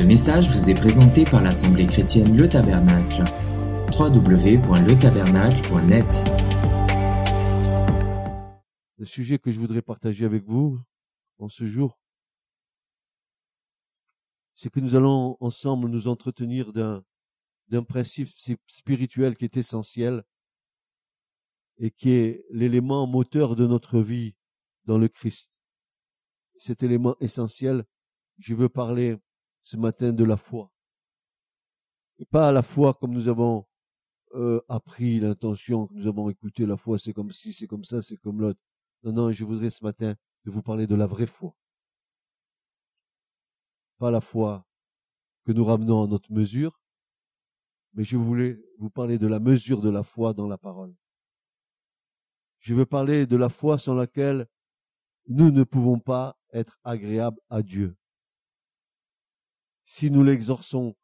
Ce message vous est présenté par l'Assemblée chrétienne Le Tabernacle. www.letabernacle.net Le sujet que je voudrais partager avec vous en ce jour, c'est que nous allons ensemble nous entretenir d'un, d'un principe spirituel qui est essentiel et qui est l'élément moteur de notre vie dans le Christ. Cet élément essentiel, je veux parler ce matin de la foi. Et pas la foi comme nous avons euh, appris l'intention, que nous avons écouté la foi, c'est comme si, c'est comme ça, c'est comme l'autre. Non, non, je voudrais ce matin de vous parler de la vraie foi. Pas la foi que nous ramenons à notre mesure, mais je voulais vous parler de la mesure de la foi dans la parole. Je veux parler de la foi sans laquelle nous ne pouvons pas être agréables à Dieu si nous l'exorçons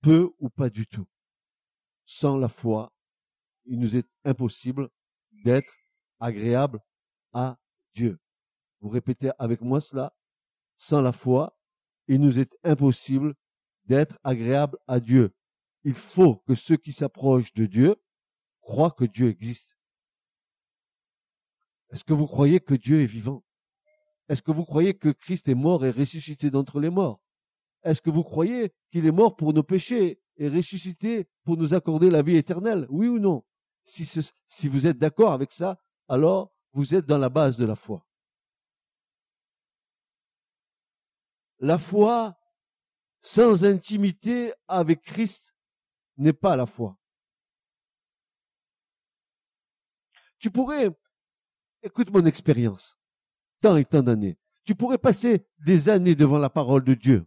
peu ou pas du tout. Sans la foi, il nous est impossible d'être agréable à Dieu. Vous répétez avec moi cela. Sans la foi, il nous est impossible d'être agréable à Dieu. Il faut que ceux qui s'approchent de Dieu croient que Dieu existe. Est-ce que vous croyez que Dieu est vivant? Est-ce que vous croyez que Christ est mort et ressuscité d'entre les morts? Est-ce que vous croyez qu'il est mort pour nos péchés et ressuscité pour nous accorder la vie éternelle? Oui ou non? Si, vous êtes d'accord avec ça, alors vous êtes dans la base de la foi. La foi sans intimité avec Christ n'est pas la foi. Tu pourrais, écoute mon expérience, tant et tant d'années, tu pourrais passer des années devant la parole de Dieu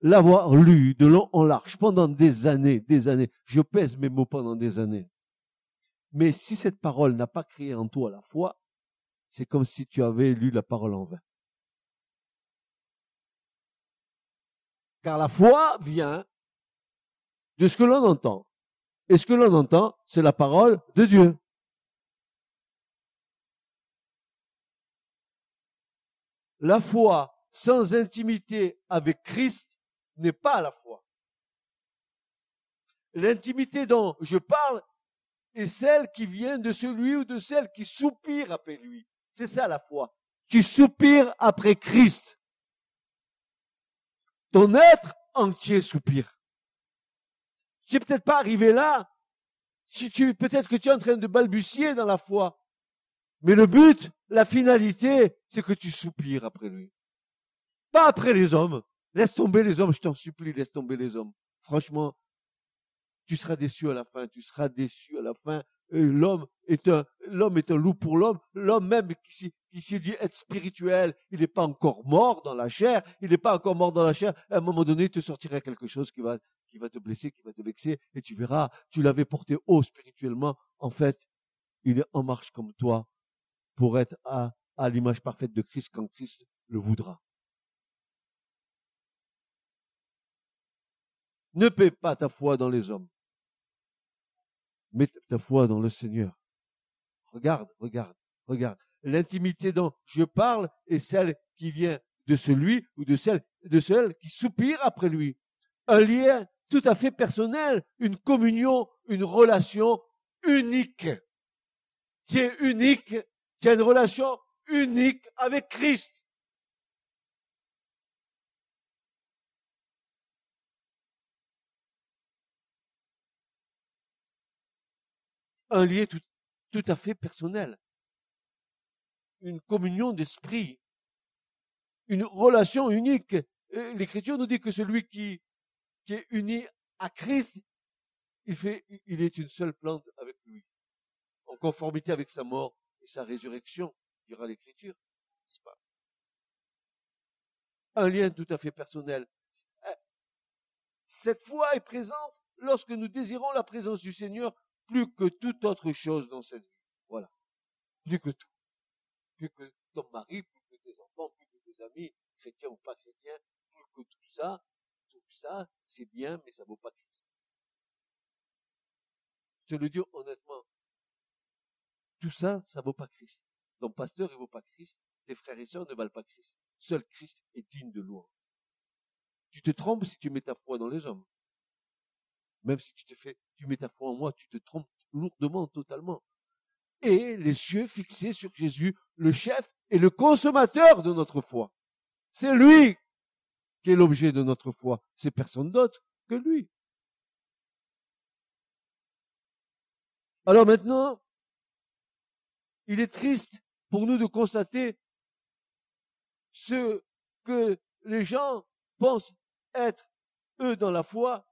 l'avoir lu de long en large pendant des années, des années. Je pèse mes mots pendant des années. Mais si cette parole n'a pas créé en toi la foi, c'est comme si tu avais lu la parole en vain. Car la foi vient de ce que l'on entend. Et ce que l'on entend, c'est la parole de Dieu. La foi sans intimité avec Christ n'est pas la foi. L'intimité dont je parle est celle qui vient de celui ou de celle qui soupire après lui. C'est ça la foi. Tu soupires après Christ. Ton être entier soupire. Tu n'es peut-être pas arrivé là. Peut-être que tu es en train de balbutier dans la foi. Mais le but, la finalité, c'est que tu soupires après lui. Pas après les hommes. Laisse tomber les hommes, je t'en supplie, laisse tomber les hommes. Franchement, tu seras déçu à la fin, tu seras déçu à la fin. L'homme est un, l'homme est un loup pour l'homme. L'homme même qui, s'est dit être spirituel, il n'est pas encore mort dans la chair. Il n'est pas encore mort dans la chair. À un moment donné, il te sortira quelque chose qui va, qui va te blesser, qui va te vexer, et tu verras, tu l'avais porté haut spirituellement. En fait, il est en marche comme toi pour être à l'image parfaite de Christ quand Christ le voudra. Ne paie pas ta foi dans les hommes. Mets ta foi dans le Seigneur. Regarde, regarde, regarde. L'intimité dont je parle est celle qui vient de celui ou de celle, de celle qui soupire après lui. Un lien tout à fait personnel, une communion, une relation unique. Tu es unique, tu as une relation unique avec Christ. Un lien tout, tout à fait personnel, une communion d'esprit, une relation unique. L'Écriture nous dit que celui qui, qui est uni à Christ, il, fait, il est une seule plante avec lui, en conformité avec sa mort et sa résurrection, dira l'Écriture, n'est-ce pas? Un lien tout à fait personnel. Cette foi est présente lorsque nous désirons la présence du Seigneur plus que toute autre chose dans cette vie. Voilà. Plus que tout. Plus que ton mari, plus que tes enfants, plus que tes amis, chrétiens ou pas chrétiens, plus que tout ça, tout ça, c'est bien, mais ça vaut pas Christ. Je le dis honnêtement. Tout ça, ça vaut pas Christ. Ton pasteur, il vaut pas Christ. Tes frères et sœurs ne valent pas Christ. Seul Christ est digne de louange. Tu te trompes si tu mets ta foi dans les hommes. Même si tu te fais, ta foi en moi, tu te trompes lourdement, totalement. Et les cieux fixés sur Jésus, le chef et le consommateur de notre foi. C'est lui qui est l'objet de notre foi. C'est personne d'autre que lui. Alors maintenant, il est triste pour nous de constater ce que les gens pensent être eux dans la foi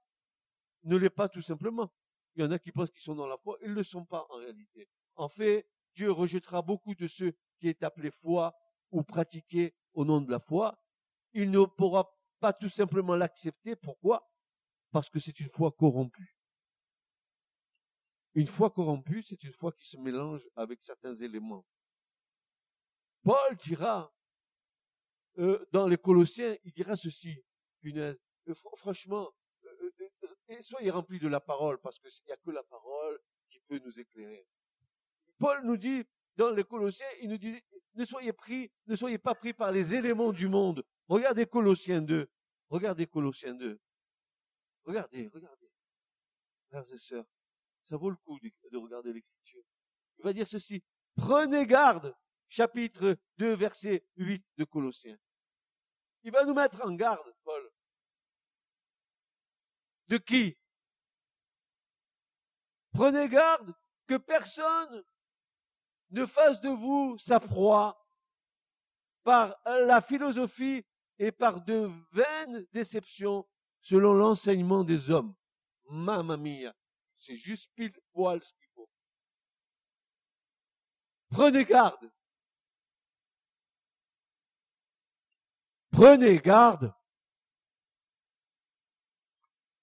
ne l'est pas tout simplement. Il y en a qui pensent qu'ils sont dans la foi, ils ne le sont pas en réalité. En fait, Dieu rejettera beaucoup de ceux qui est appelé foi ou pratiqué au nom de la foi. Il ne pourra pas tout simplement l'accepter. Pourquoi? Parce que c'est une foi corrompue. Une foi corrompue, c'est une foi qui se mélange avec certains éléments. Paul dira, euh, dans les Colossiens, il dira ceci, euh, franchement, et soyez remplis de la parole, parce qu'il n'y a que la parole qui peut nous éclairer. Paul nous dit, dans les Colossiens, il nous dit, ne soyez pris, ne soyez pas pris par les éléments du monde. Regardez Colossiens 2. Regardez Colossiens 2. Regardez, regardez. Frères et sœurs, ça vaut le coup de regarder l'écriture. Il va dire ceci. Prenez garde, chapitre 2, verset 8 de Colossiens. Il va nous mettre en garde, Paul. De qui? Prenez garde que personne ne fasse de vous sa proie par la philosophie et par de vaines déceptions selon l'enseignement des hommes. Mamma mia. C'est juste pile poil ce qu'il faut. Prenez garde. Prenez garde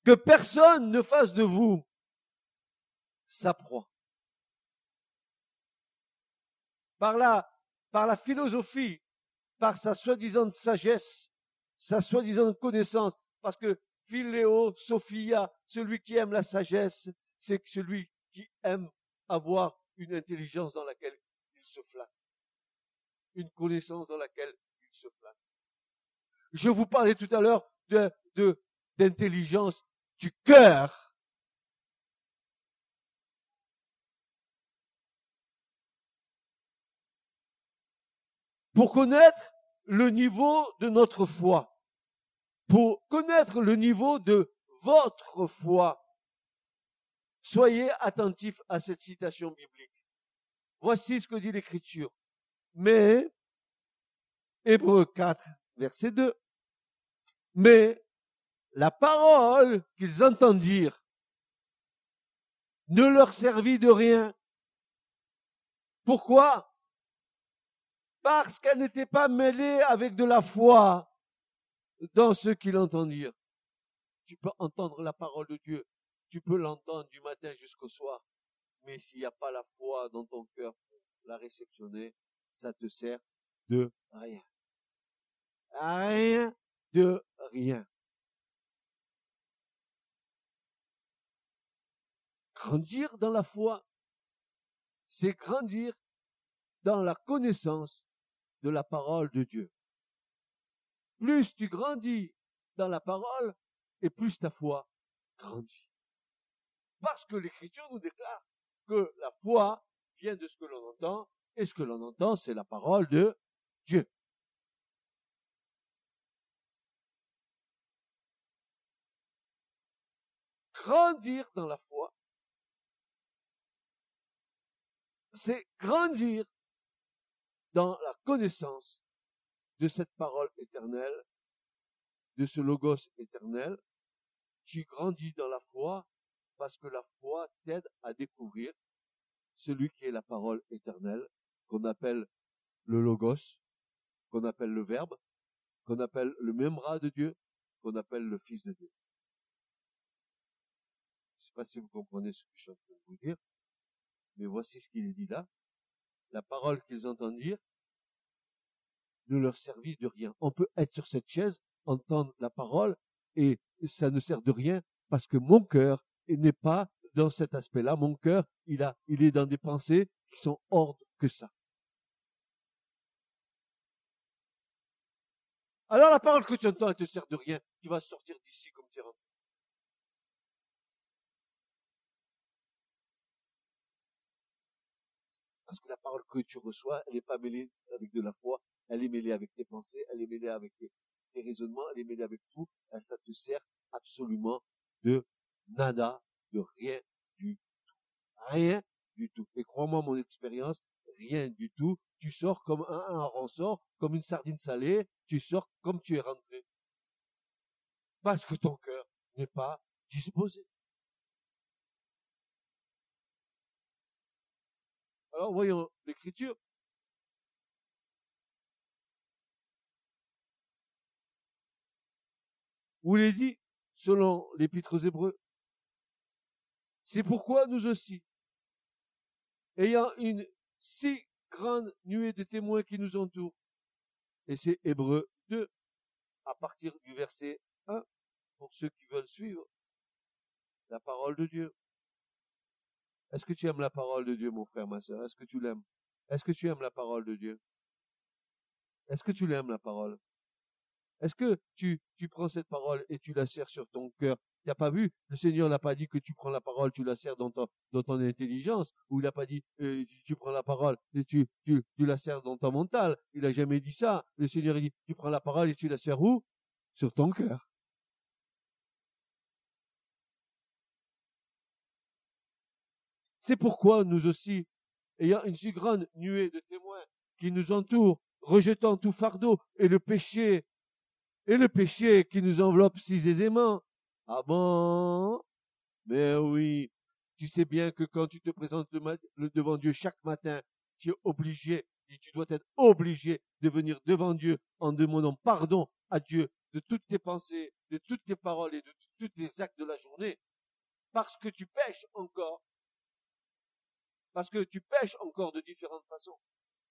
que personne ne fasse de vous sa proie. Par la, par la philosophie, par sa soi-disant sagesse, sa soi-disant connaissance, parce que Philéo, Sophia, celui qui aime la sagesse, c'est celui qui aime avoir une intelligence dans laquelle il se flatte, une connaissance dans laquelle il se flatte. Je vous parlais tout à l'heure de, d'intelligence du cœur. Pour connaître le niveau de notre foi, pour connaître le niveau de votre foi, Soyez attentifs à cette citation biblique. Voici ce que dit l'Écriture. Mais, Hébreu 4, verset 2, mais la parole qu'ils entendirent ne leur servit de rien. Pourquoi? Parce qu'elle n'était pas mêlée avec de la foi dans ce qu'ils entendirent. Tu peux entendre la parole de Dieu tu peux l'entendre du matin jusqu'au soir, mais s'il n'y a pas la foi dans ton cœur pour la réceptionner, ça te sert de rien. Rien de rien. Grandir dans la foi, c'est grandir dans la connaissance de la parole de Dieu. Plus tu grandis dans la parole, et plus ta foi grandit. Parce que l'Écriture nous déclare que la foi vient de ce que l'on entend, et ce que l'on entend, c'est la parole de Dieu. Grandir dans la foi, c'est grandir dans la connaissance de cette parole éternelle, de ce logos éternel. Tu grandis dans la foi parce que la foi t'aide à découvrir celui qui est la parole éternelle, qu'on appelle le logos, qu'on appelle le verbe, qu'on appelle le membra de Dieu, qu'on appelle le Fils de Dieu. Je ne sais pas si vous comprenez ce que je suis en train de vous dire, mais voici ce qu'il est dit là. La parole qu'ils entendirent ne leur servit de rien. On peut être sur cette chaise, entendre la parole, et ça ne sert de rien parce que mon cœur n'est pas dans cet aspect-là. Mon cœur, il est dans des pensées qui sont hors que ça. Alors la parole que tu entends, elle te sert de rien. Tu vas sortir d'ici comme tu es rentré. Parce que la parole que tu reçois, elle n'est pas mêlée avec de la foi, elle est mêlée avec tes pensées, elle est mêlée avec tes, raisonnements, elle est mêlée avec tout. Et ça te sert absolument de nada, de rien du tout. Rien du tout. Et crois-moi, mon expérience, rien du tout. Tu sors comme un, un ressort, comme une sardine salée, tu sors comme tu es rentré. Parce que ton cœur n'est pas disposé. Alors voyons l'écriture. Où il dit, selon l'épître aux Hébreux, c'est pourquoi nous aussi, ayant une si grande nuée de témoins qui nous entourent, et c'est Hébreux 2, à partir du verset 1, pour ceux qui veulent suivre la parole de Dieu. Est-ce que tu aimes la parole de Dieu, mon frère, ma soeur? Est-ce que tu l'aimes? Est-ce que tu aimes la parole de Dieu? Est-ce que tu l'aimes, la parole? Est-ce que tu, prends cette parole et tu la serres sur ton cœur? Tu n'as pas vu? Le Seigneur n'a pas dit que tu prends la parole, tu la serres dans ton, intelligence, ou il n'a pas dit euh, tu, prends la parole et tu, la serres dans ton mental. Il n'a jamais dit ça. Le Seigneur dit tu prends la parole et tu la serres où? Sur ton cœur. C'est pourquoi nous aussi, ayant une si grande nuée de témoins qui nous entourent, rejetant tout fardeau et le péché, et le péché qui nous enveloppe si aisément. Ah bon? Mais oui, tu sais bien que quand tu te présentes devant Dieu chaque matin, tu es obligé, et tu dois être obligé de venir devant Dieu en demandant pardon à Dieu de toutes tes pensées, de toutes tes paroles et de tous tes actes de la journée. Parce que tu pêches encore parce que tu pêches encore de différentes façons.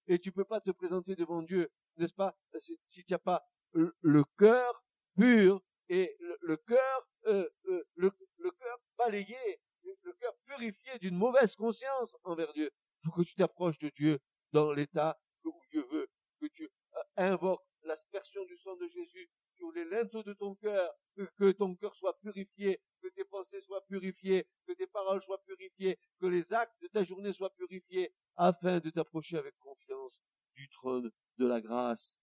Et tu peux pas te présenter devant Dieu, n'est-ce pas, si, tu n'as pas le, cœur pur et le, cœur, euh, euh, le, cœur balayé, le cœur purifié d'une mauvaise conscience envers Dieu. Il faut que tu t'approches de Dieu dans l'état où Dieu veut, que tu euh, invoques l'aspersion du sang de Jésus sur les linteaux de ton cœur, que ton cœur soit purifié, que tes pensées soient purifiées, que tes paroles soient purifiées, que les actes de ta journée soient purifiés, afin de t'approcher avec confiance du trône de la grâce.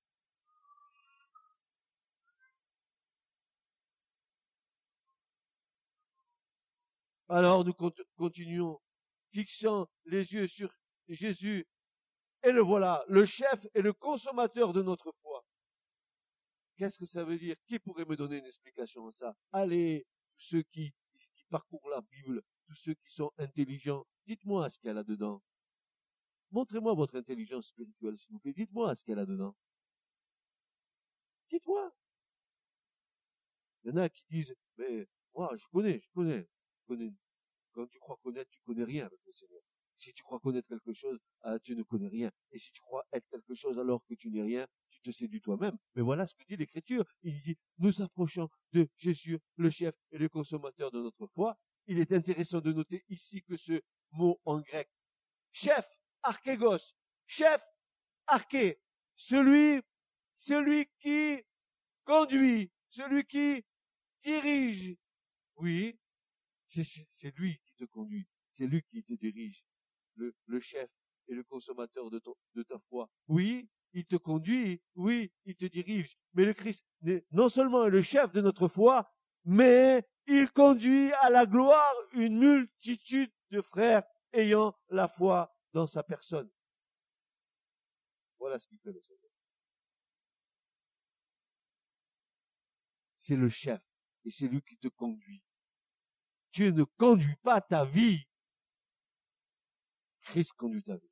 Alors nous continuons, fixant les yeux sur Jésus, et le voilà, le chef et le consommateur de notre foi. Qu'est-ce que ça veut dire? Qui pourrait me donner une explication à ça? Allez, tous ceux qui, qui parcourent la Bible, tous ceux qui sont intelligents, dites-moi ce qu'il y a là-dedans. Montrez-moi votre intelligence spirituelle, s'il vous plaît. Dites-moi ce qu'il y a là-dedans. Dites-moi. Il y en a qui disent, mais moi, je connais, je connais, je connais. Quand tu crois connaître, tu connais rien avec le Seigneur. Si tu crois connaître quelque chose, ah, tu ne connais rien. Et si tu crois être quelque chose alors que tu n'es rien, te séduis toi-même. Mais voilà ce que dit l'Écriture. Il dit, nous approchons de Jésus, le chef et le consommateur de notre foi. Il est intéressant de noter ici que ce mot en grec, chef, archégos, chef, arché, celui, celui qui conduit, celui qui dirige. Oui, c'est lui qui te conduit, c'est lui qui te dirige le, chef et le consommateur de ta foi. Oui, il te conduit, oui, il te dirige. Mais le Christ non seulement est le chef de notre foi, mais il conduit à la gloire une multitude de frères ayant la foi dans sa personne. Voilà ce qu'il fait le Seigneur. C'est le chef et c'est lui qui te conduit. Tu ne conduis pas ta vie Christ conduit ta vie.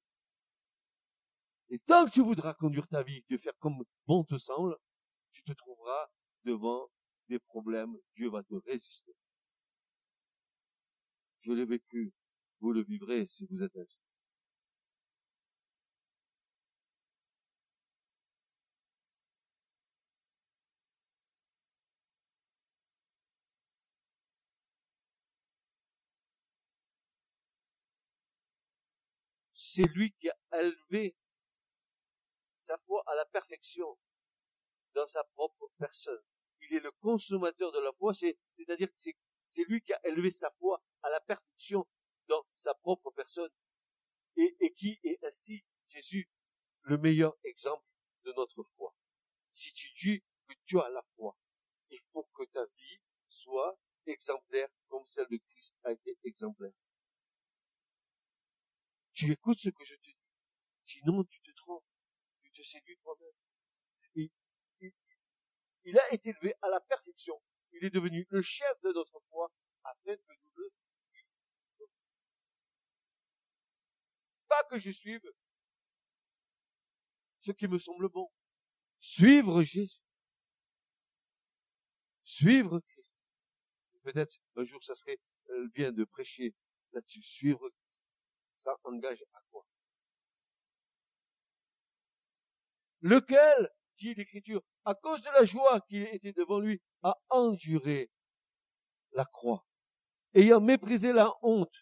Et tant que tu voudras conduire ta vie, de faire comme bon te semble, tu te trouveras devant des problèmes. Dieu va te résister. Je l'ai vécu. Vous le vivrez si vous êtes ainsi. c'est lui qui a élevé sa foi à la perfection. dans sa propre personne. Il est le consommateur de la foi, c'est-à-dire que c'est lui qui a élevé sa foi à la perfection dans sa propre personne et, et qui est ainsi Jésus le meilleur exemple de notre foi. Si tu dis que tu as la foi, il faut que ta vie soit exemplaire comme celle de Christ a été exemplaire. Tu écoutes ce que je te dis. Sinon, tu te séduis toi-même. Il, il, a été élevé à la perfection. Il est devenu le chef de notre foi afin que nous le suivions. Pas que je suive ce qui me semble bon. Suivre Jésus. Suivre Christ. Peut-être un jour ça serait euh, bien de prêcher là-dessus. Suivre Christ. Ça engage à quoi? Lequel, dit l'Écriture, à cause de la joie qui était devant lui, a enduré la croix, ayant méprisé la honte,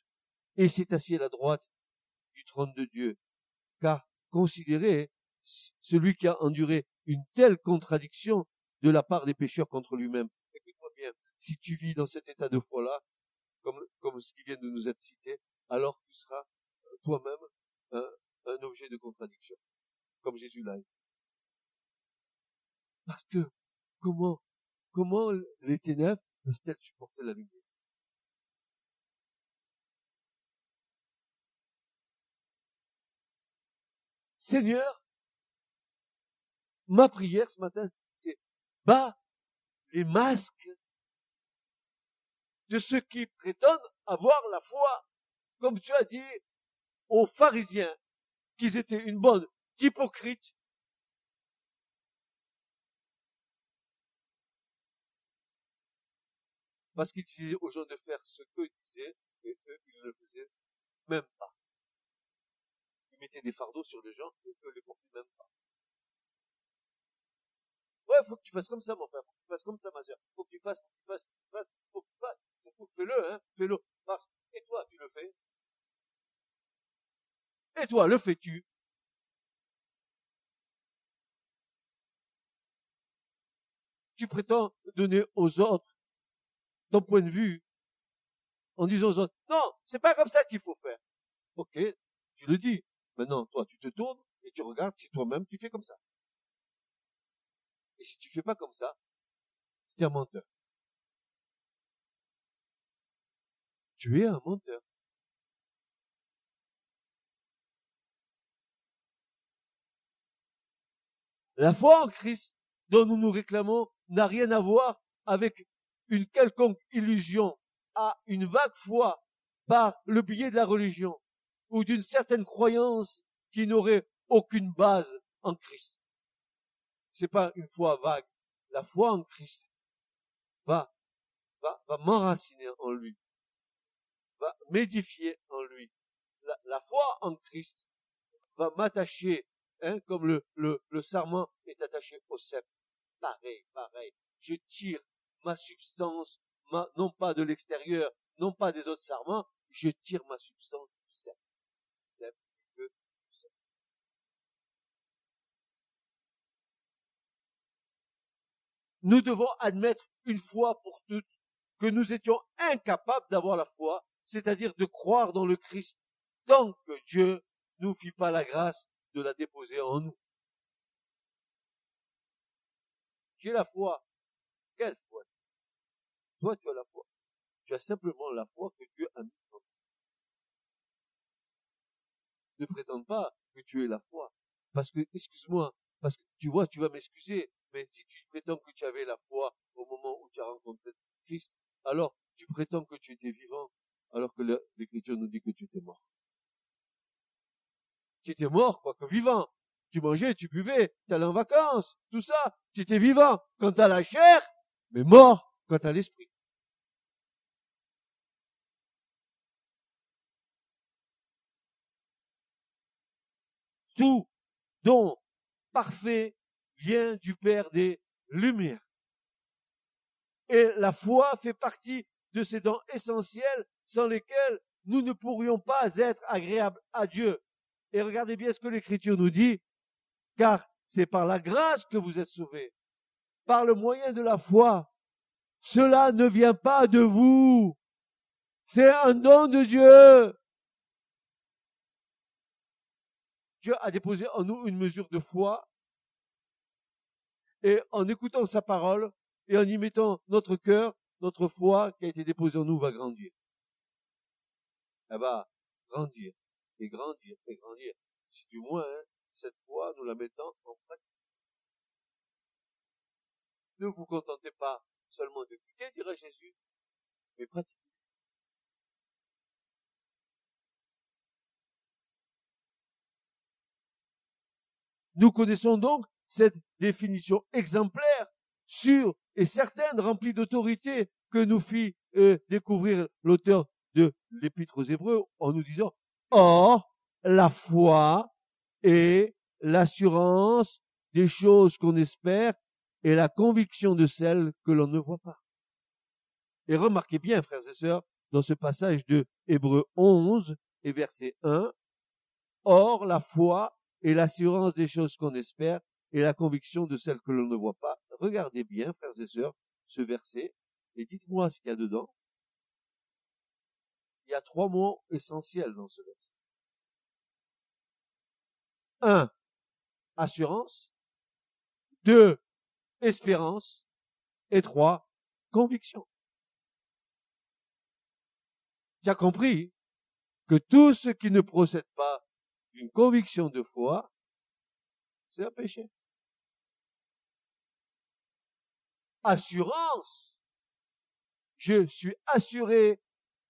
et s'est assis à la droite du trône de Dieu? Car considérez celui qui a enduré une telle contradiction de la part des pécheurs contre lui-même. Écoute-moi bien, si tu vis dans cet état de foi-là, comme, comme ce qui vient de nous être cité, alors tu seras euh, toi-même un, un objet de contradiction, comme Jésus l'a été. Parce que comment, comment les ténèbres peuvent-elles supporter la lumière? Seigneur, ma prière ce matin, c'est bas les masques de ceux qui prétendent avoir la foi, comme tu as dit aux pharisiens qu'ils étaient une bonne hypocrite. Parce qu'ils disaient aux gens de faire ce qu'eux disaient, et eux, ils ne le faisaient même pas. Ils mettaient des fardeaux sur les gens, et eux ne les portaient même pas. Ouais, faut que tu fasses comme ça, mon père. Faut que tu fasses comme ça, ma soeur. Faut que tu fasses, faut que tu fasses, faut que fasses, faut que tu fasses. Fais-le, hein. Fais-le. Parce, et toi, tu le fais. Et toi, le fais-tu? Tu prétends donner aux autres ton point de vue en disant aux autres, non, c'est pas comme ça qu'il faut faire. Ok, tu le dis. Maintenant, toi, tu te tournes et tu regardes si toi-même tu fais comme ça. Et si tu fais pas comme ça, tu es un menteur. Tu es un menteur. La foi en Christ dont nous nous réclamons n'a rien à voir avec une quelconque illusion à une vague foi par le biais de la religion ou d'une certaine croyance qui n'aurait aucune base en Christ c'est pas une foi vague. La foi en Christ va, va, va m'enraciner en lui, va m'édifier en lui. La, foi en Christ va m'attacher, hein, comme le, le, le sarment est attaché au cep. Pareil, pareil. Je tire ma substance, non pas de l'extérieur, non pas des autres sarments, je tire ma substance du cep. nous devons admettre une fois pour toutes que nous étions incapables d'avoir la foi, c'est-à-dire de croire dans le Christ, tant que Dieu nous fit pas la grâce de la déposer en nous. J'ai la foi. Toi, tu as la foi. Tu as simplement la foi que Dieu a mis en toi. Ne prétends pas que tu es la foi. Parce que, excuse-moi, parce que tu vois, tu vas m'excuser, mais si tu prétends que tu avais la foi au moment où tu as rencontré Christ, alors tu prétends que tu étais vivant, alors que l'Écriture nous dit que tu étais mort. Tu étais mort, quoi que vivant. Tu mangeais, tu buvais, tu allais en vacances, tout ça. Tu étais vivant quant à la chair, mais mort quant à l'esprit. Tout don parfait vient du Père des Lumières. Et la foi fait partie de ces dons essentiels sans lesquels nous ne pourrions pas être agréables à Dieu. Et regardez bien ce que l'Écriture nous dit, car c'est par la grâce que vous êtes sauvés. par le moyen de la foi. Cela ne vient pas de vous. C'est un don de Dieu. Dieu a déposé en nous une mesure de foi et en écoutant sa parole et en y mettant notre cœur, notre foi qui a été déposée en nous va grandir. Elle va grandir et grandir et grandir. Si du moins hein, cette foi nous la mettons en pratique. Ne vous contentez pas seulement d'écouter, dirait Jésus, mais pratiquez. Nous connaissons donc cette définition exemplaire, sûre et certaine, remplie d'autorité que nous fit euh, découvrir l'auteur de l'Épître aux Hébreux en nous disant Or, la foi est l'assurance des choses qu'on espère et la conviction de celles que l'on ne voit pas. Et remarquez bien, frères et sœurs, dans ce passage de Hébreux 11 et verset 1, Or, la foi et l'assurance des choses qu'on espère et la conviction de celles que l'on ne voit pas. Regardez bien, frères et sœurs, ce verset et dites-moi ce qu'il y a dedans. Il y a trois mots essentiels dans ce verset. Un, assurance. Deux, espérance. Et trois, conviction. Tu as compris que tout ce qui ne procède pas une conviction de foi, c'est un péché. Assurance. Je suis assuré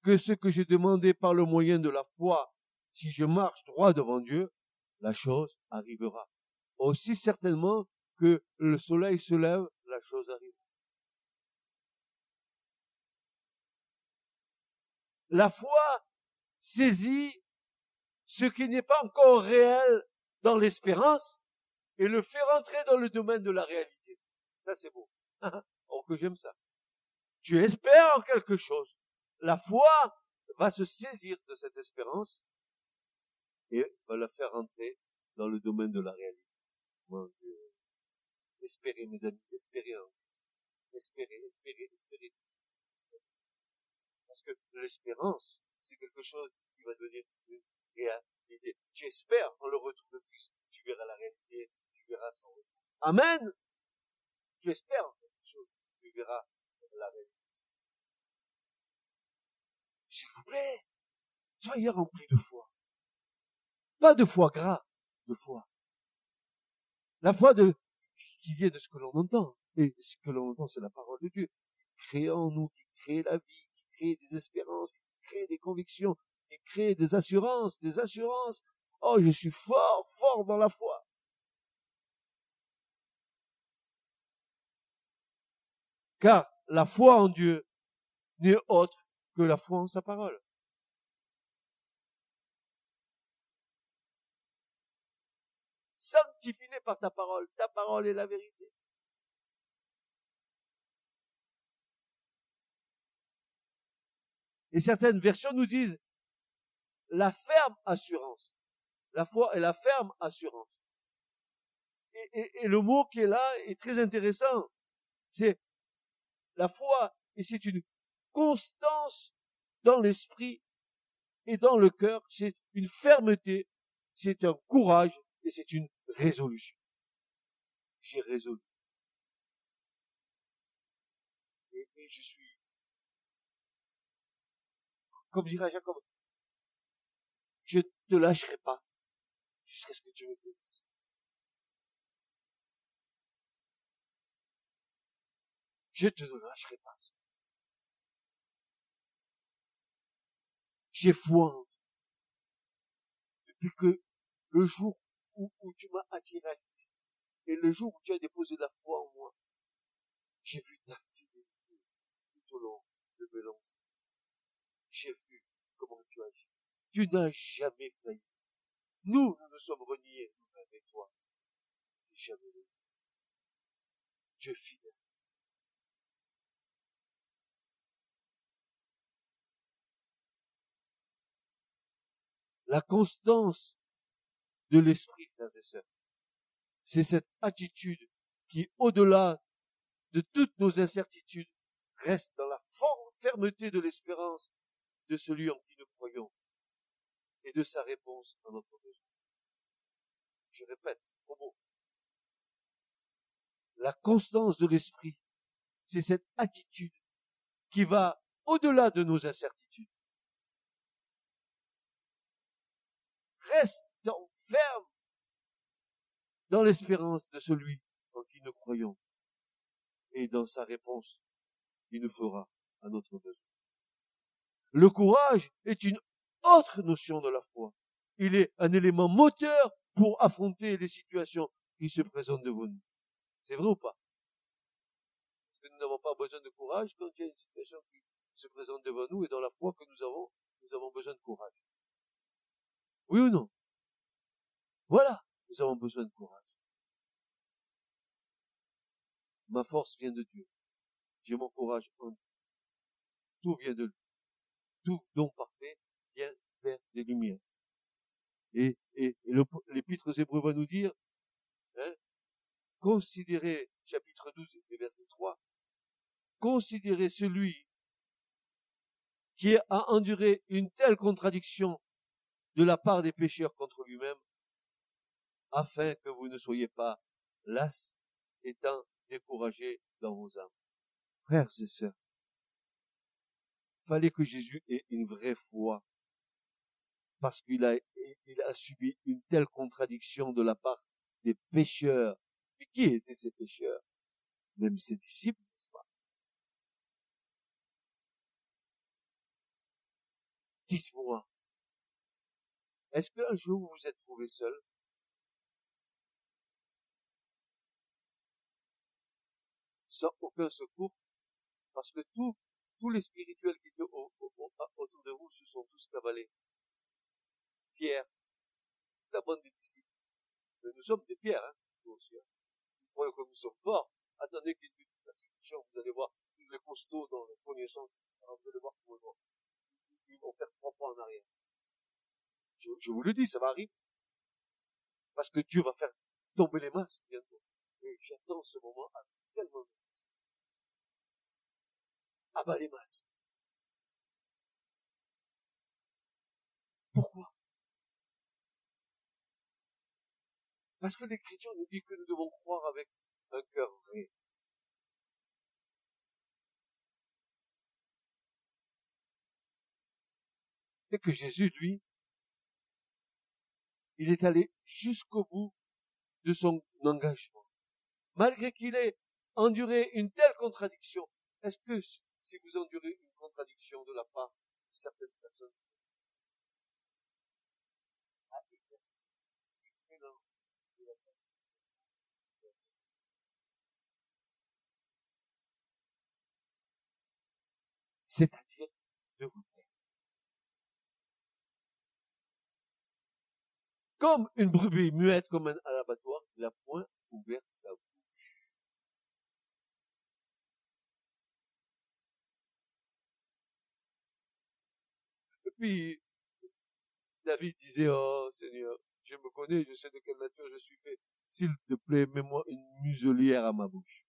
que ce que j'ai demandé par le moyen de la foi, si je marche droit devant Dieu, la chose arrivera. Aussi certainement que le soleil se lève, la chose arrive. La foi saisit ce qui n'est pas encore réel dans l'espérance et le fait rentrer dans le domaine de la réalité. Ça, c'est beau. oh, que j'aime ça. Tu espères en quelque chose. La foi va se saisir de cette espérance et va la faire rentrer dans le domaine de la réalité. Espérez, mes amis, espérez en Christ. Espérez, espérez, espérez. Parce que l'espérance, c'est quelque chose qui va devenir une réalité. Tu espères en le retour de tu verras la réalité, tu verras son retour. Amen. Tu espères en quelque chose, tu verras la réalité. S'il vous plaît, soyez remplis de foi. Pas de foi gras, de foi. La foi de, qui vient de ce que l'on entend. Et ce que l'on entend, c'est la parole de Dieu. Créé en nous, qui crée la vie, qui crée des espérances, qui crée des convictions, et créer des assurances, des assurances. Oh, je suis fort, fort dans la foi. Car la foi en Dieu n'est autre que la foi en sa parole. Sanctifie-les par ta parole. Ta parole est la vérité. Et certaines versions nous disent la ferme assurance. La foi est la ferme assurance. Et, le mot qui est là est très intéressant. C'est la foi, et c'est une constance dans l'esprit et dans le cœur. C'est une fermeté, c'est un courage et c'est une résolution. J'ai résolu. Et, je suis, comme dirait Jacob, je te lâcherai pas jusqu'à ce que tu me bénisses. Je te lâcherai pas. J'ai foi en Depuis que le jour où, tu m'as attiré à Christ et le jour où tu as déposé la foi en moi, j'ai vu ta fidélité tout au long de mes longues J'ai vu comment tu agis. Tu n'as jamais failli. Nous, nous nous sommes reniés nous-mêmes et toi. Jamais. Tu es fidèle. La constance de l'esprit, frères et sœurs, c'est cette attitude qui, au-delà de toutes nos incertitudes reste dans la fermeté de l'espérance de celui en qui nous croyons et de sa réponse à notre besoin. Je répète, c'est trop beau. La constance de l'esprit, c'est cette attitude qui va au-delà de nos incertitudes. Restons fermes dans l'espérance de celui en qui nous croyons et dans sa réponse qu'il nous fera à notre besoin. Le courage est une autre notion de la foi. Il est un élément moteur pour affronter les situations qui se présentent devant nous. C'est vrai ou pas? Est-ce que nous n'avons pas besoin de courage quand il y a une situation qui se présente devant nous et dans la foi que nous avons, nous avons besoin de courage. Oui ou non? Voilà, nous avons besoin de courage. Ma force vient de Dieu. J'ai mon courage en Dieu. Tout vient de lui. Tout don parfait vient vers des lumières. Et, et, l'épître aux va nous dire, hein, considérez, chapitre 12 et verset 3, considérez celui qui a enduré une telle contradiction de la part des pécheurs contre lui-même, afin que vous ne soyez pas las, étant découragés dans vos âmes. Frères et sœurs, fallait que Jésus ait une vraie foi, parce qu'il a, a subi une telle contradiction de la part des pécheurs. Mais qui étaient ces pécheurs? Même ses disciples, n'est-ce pas? Dites-moi, est-ce qu'un jour vous vous êtes trouvé seul Sans aucun secours Parce que tous, tous les spirituels qui étaient autour de vous se sont tous cavalés. Pierre, la bande des disciples. Mais nous sommes des pierres, hein, nous aussi. Hein. Nous croyons que nous sommes forts. Attendez qu'il y ait une persécution, vous allez voir tous les costauds dans le premier sens. Alors vous allez voir comment ils vont faire trois pas en arrière. Je, vous le dis, ça va arriver. Parce que Dieu va faire tomber les masques bientôt. Et j'attends ce moment avec tellement Ah bah les masques. Pourquoi? Parce que l'Écriture nous dit que nous devons croire avec un cœur vrai. Et que Jésus, lui, il est allé jusqu'au bout de son engagement. Malgré qu'il ait enduré une telle contradiction, est-ce que si vous endurez une contradiction de la part de certaines personnes, c'est-à-dire de vous taire. Comme une brebis muette comme un, à l'abattoir, il a point ouvert sa bouche. Puis, David disait, oh Seigneur, je me connais, je sais de quelle nature je suis fait. S'il te plaît, mets-moi une muselière à ma bouche.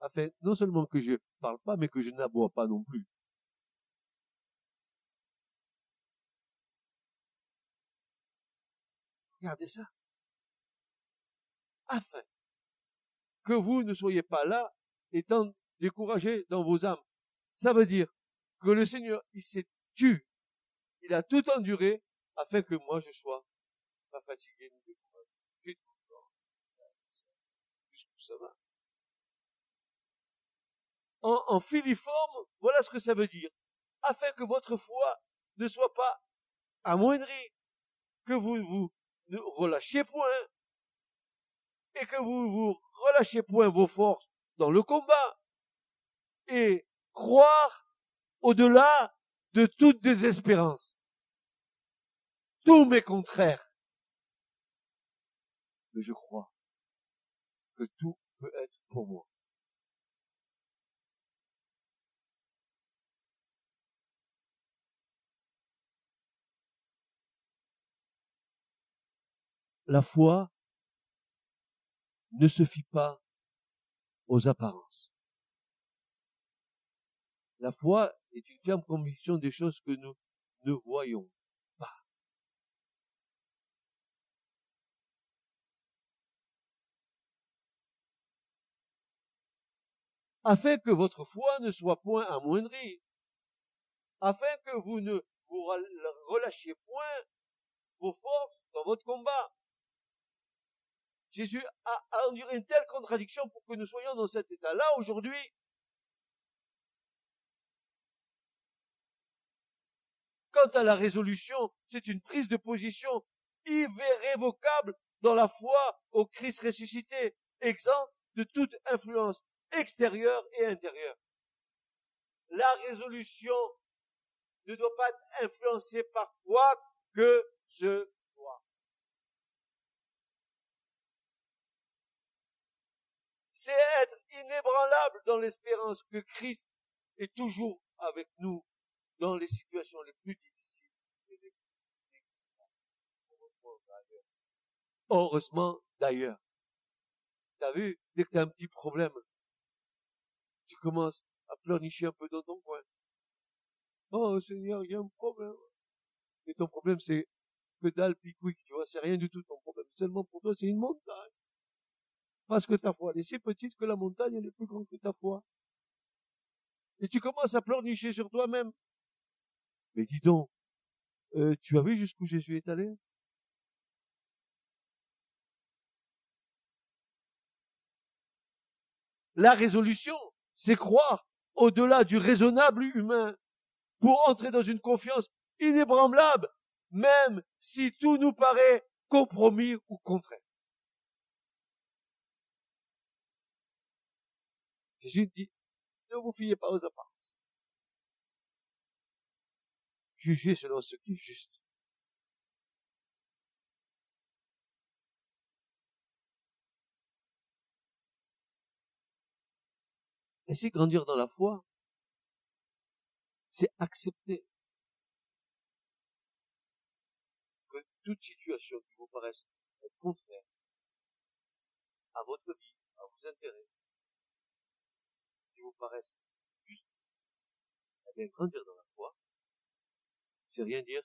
Afin, non seulement que je parle pas, mais que je n'aboie pas non plus. Regardez ça. Afin que vous ne soyez pas là étant découragés dans vos âmes. Ça veut dire que le Seigneur, il s'est tu il a tout enduré afin que moi je sois pas fatigué ni. En, filiforme, voilà ce que ça veut dire. Afin que votre foi ne soit pas amoindrie, que vous vous ne relâchiez point, et que vous vous relâchiez point vos forces dans le combat, et croire au-delà de toute désespérance tous mes contraires. Mais je crois que tout peut être pour moi. La foi ne se fie pas aux apparences. La foi est une ferme conviction des choses que nous ne voyons pas. Afin que votre foi ne soit point amoindrie, afin que vous ne vous relâchiez point vos forces dans votre combat. Jésus a enduré une telle contradiction pour que nous soyons dans cet état-là aujourd'hui. Quant à la résolution, c'est une prise de position irrévocable dans la foi au Christ ressuscité, exempt de toute influence extérieure et intérieure. La résolution ne doit pas être influencée par quoi que ce soit. C'est être inébranlable dans l'espérance que Christ est toujours avec nous dans les situations les plus difficiles et les plus Heureusement d'ailleurs. T'as vu, dès que t'as un petit problème, tu commences à pleurnicher un peu dans ton coin. Oh Seigneur, il y a un problème. Et ton problème, c'est que dalle piquic, tu vois, c'est rien du tout ton problème. Seulement pour toi, c'est une montagne. Parce que ta foi, elle est si petite que la montagne, elle est plus grande que ta foi. Et tu commences à pleurnicher sur toi-même. Mais dis donc, euh, tu as vu jusqu'où Jésus est allé? La résolution, c'est croire au-delà du raisonnable humain pour entrer dans une confiance inébranlable, même si tout nous paraît compromis ou contraire. Jésus dit, ne vous fiez pas aux apparences. Jugez selon ce qui est juste. Ainsi, grandir dans la foi, c'est accepter que toute situation qui vous paraisse contraire à votre vie, à vos intérêts, qui vous paraisse juste, eh bien, grandir dans la foi, c'est rien dire.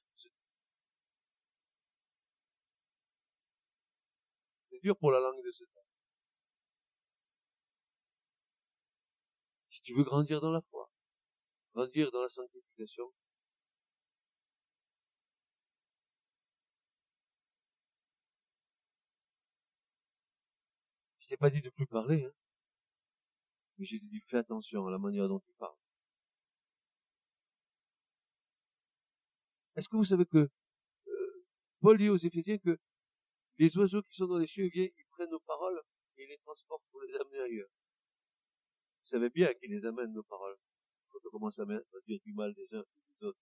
C'est dur pour la langue de ce temps. Si tu veux grandir dans la foi, grandir dans la sanctification, je t'ai pas dit de plus parler, hein. Mais j'ai dit fais attention à la manière dont tu parles. Est-ce que vous savez que euh, Paul dit aux Éphésiens que les oiseaux qui sont dans les cieux, viennent, ils prennent nos paroles et ils les transportent pour les amener ailleurs? Vous savez bien qu'ils les amènent nos paroles. Quand on commence à dire du mal des uns et des autres,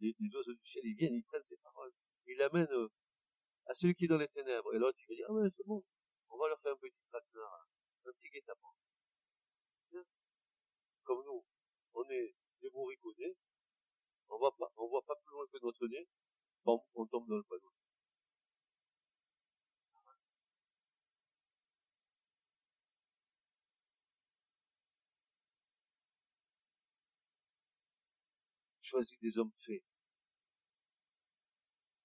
les, oiseaux du ciel, ils viennent, ils prennent ces paroles, ils l'amènent euh, à celui qui est dans les ténèbres. Et l'autre, il va dire, ah ouais, c'est bon, on va leur faire un petit traquenard, un petit guet-apens. Comme nous, on est des on voit on voit pas plus loin que notre nez, bon, on tombe dans le panneau. Choisis des hommes faits,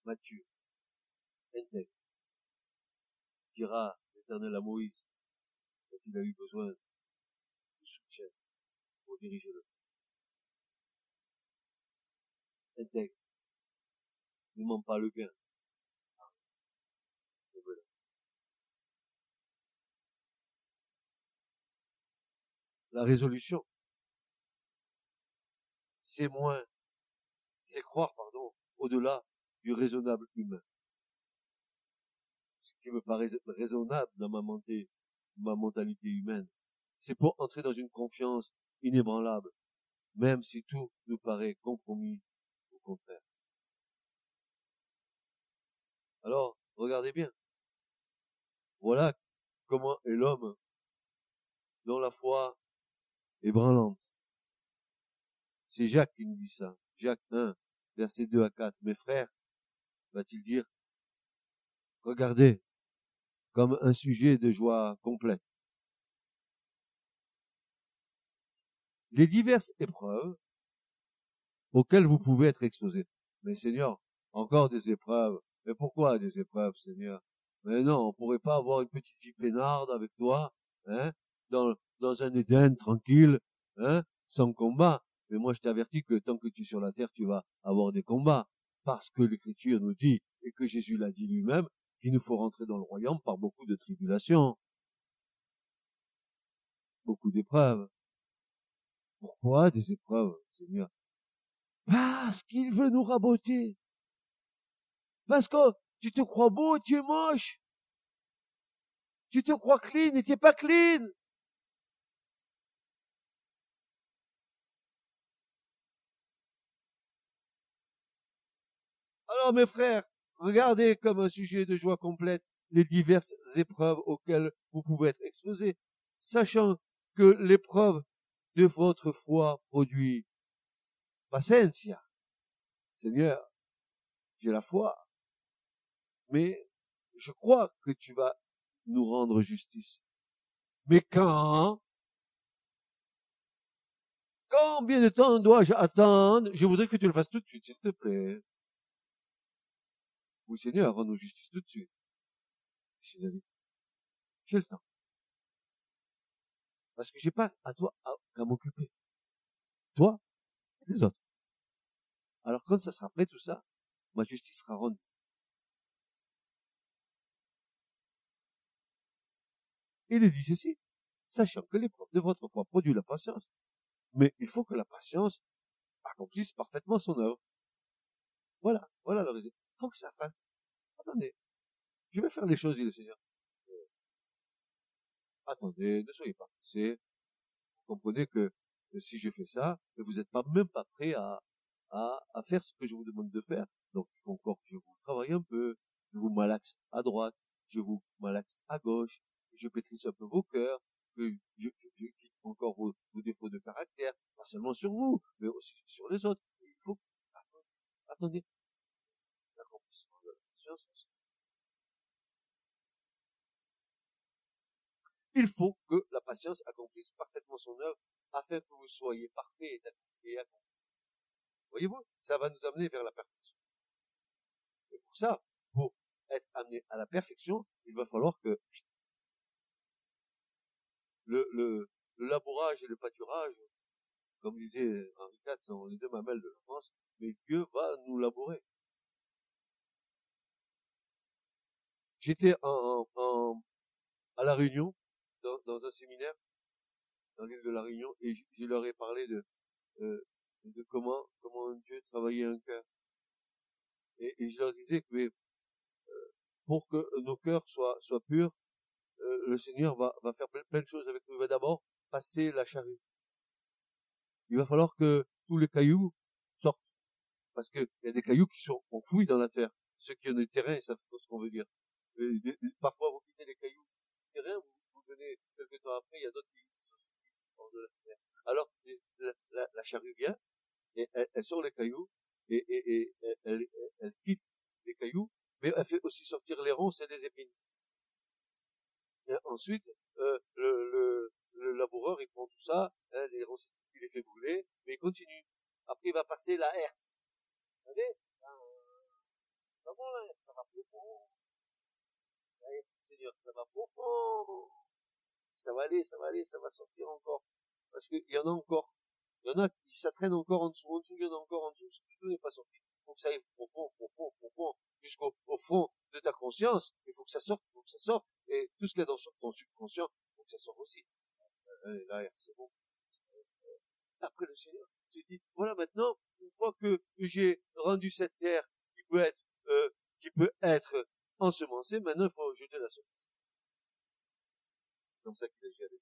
matures, intègres. Dira l'éternel à Moïse, quand il a eu besoin de soutien pour diriger le intègre. Ne ment pas le gain. La résolution, c'est moins, c'est croire, pardon, au-delà du raisonnable humain. Ce qui me paraît raisonnable dans ma, mentalité humaine, c'est pour entrer dans une confiance inébranlable, même si tout nous paraît compromis contraire. Alors, regardez bien. Voilà comment est l'homme dont la foi est branlante. C'est Jacques qui nous dit ça. Jacques 1, verset 2 à 4. Mes frères, va-t-il dire, regardez comme un sujet de joie complète. Les diverses épreuves auxquelles vous pouvez être exposés. Mais Seigneur, encore des épreuves. Mais pourquoi des épreuves, Seigneur? Mais non, on pourrait pas avoir une petite vie peinarde avec toi, hein, dans, dans un Éden tranquille, hein, sans combat. Mais moi, je t'avertis que tant que tu es sur la terre, tu vas avoir des combats. Parce que l'Écriture nous dit, et que Jésus l'a dit lui-même, qu'il nous faut rentrer dans le royaume par beaucoup de tribulations. Beaucoup d'épreuves. Pourquoi des épreuves, Seigneur? Parce qu'il veut nous raboter. Parce que tu te crois beau et tu es moche. Tu te crois clean et tu n'es pas clean. Alors mes frères, regardez comme un sujet de joie complète les diverses épreuves auxquelles vous pouvez être exposés, sachant que l'épreuve de votre foi produit paciencia. Seigneur, j'ai la foi, mais je crois que tu vas nous rendre justice. Mais quand? Combien de temps dois-je attendre? Je voudrais que tu le fasses tout de suite, s'il te plaît. Seigneur, rends-nous justice tout de suite. J'ai le temps. Parce que j'ai pas à toi à, m'occuper. Toi et les autres. Alors quand ça sera prêt tout ça, ma justice sera rendue. Il est dit ceci, sachant que l'épreuve de votre foi produit la patience, mais il faut que la patience accomplisse parfaitement son œuvre. Voilà, voilà la Il faut que ça fasse. Attendez, je vais faire les choses, dit le Seigneur. Attendez, ne soyez pas pressés. Vous comprenez que si je fais ça, vous n'êtes pas même pas prêt à, à, faire ce que je vous demande de faire. Donc il faut encore que je vous travaille un peu, je vous malaxe à droite, je vous malaxe à gauche, je pétrisse un peu vos cœurs, que je, quitte encore vos, défauts de caractère, pas seulement sur vous, mais aussi sur les autres. Il faut, attendez. Il faut que la patience accomplisse parfaitement son œuvre afin que vous soyez parfait et accompli. Voyez-vous, ça va nous amener vers la perfection. Et pour ça, pour être amené à la perfection, il va falloir que le, le, le labourage et le pâturage, comme disait Henri IV, sont les deux mamelles de la France, mais Dieu va nous labourer. J'étais en, en, à La Réunion, dans, dans un séminaire, dans l'île de La Réunion, et je, leur ai parlé de, euh, de comment, comment Dieu travaillait un cœur. Et, et, je leur disais que euh, pour que nos cœurs soient, soient purs, euh, le Seigneur va, va faire plein, de choses avec nous. Il va d'abord passer la charrue. Il va falloir que tous les cailloux sortent. Parce qu'il y a des cailloux qui sont enfouis dans la terre. Ceux qui ont des terrains, savent ce qu'on veut dire. Parfois, vous quittez les cailloux du terrain, vous, vous venez quelques temps après, il y a d'autres qui hors de la terre. Alors, la, la, charrue vient, et elle, sort les cailloux, et, et, et elle, elle, quitte les cailloux, mais elle fait aussi sortir les ronces et les épines. Et ensuite, euh, le, le, le, laboureur, il prend tout ça, hein, les ronces, il les fait brûler, mais il continue. Après, il va passer la herse. Vous savez Ça va, la herse, Seigneur, ça va profond. Ça va aller, ça va aller, ça va sortir encore. Parce qu'il y en a encore. Il y en a qui ça encore en dessous, en dessous, il y en a encore en dessous. Tout n'est pas sorti. Il faut que ça aille profond, profond, profond, jusqu'au au fond de ta conscience. Il faut que ça sorte, il faut que ça sorte. Et tout ce qu'il y a dans ton subconscient, il faut que ça sorte aussi. Euh, là, c'est bon. Après le Seigneur te dit, voilà maintenant, une fois que j'ai rendu cette terre qui peut être, euh, qui peut être ensemencée, maintenant il faut jeter la semence. C'est comme ça qu'il a géré.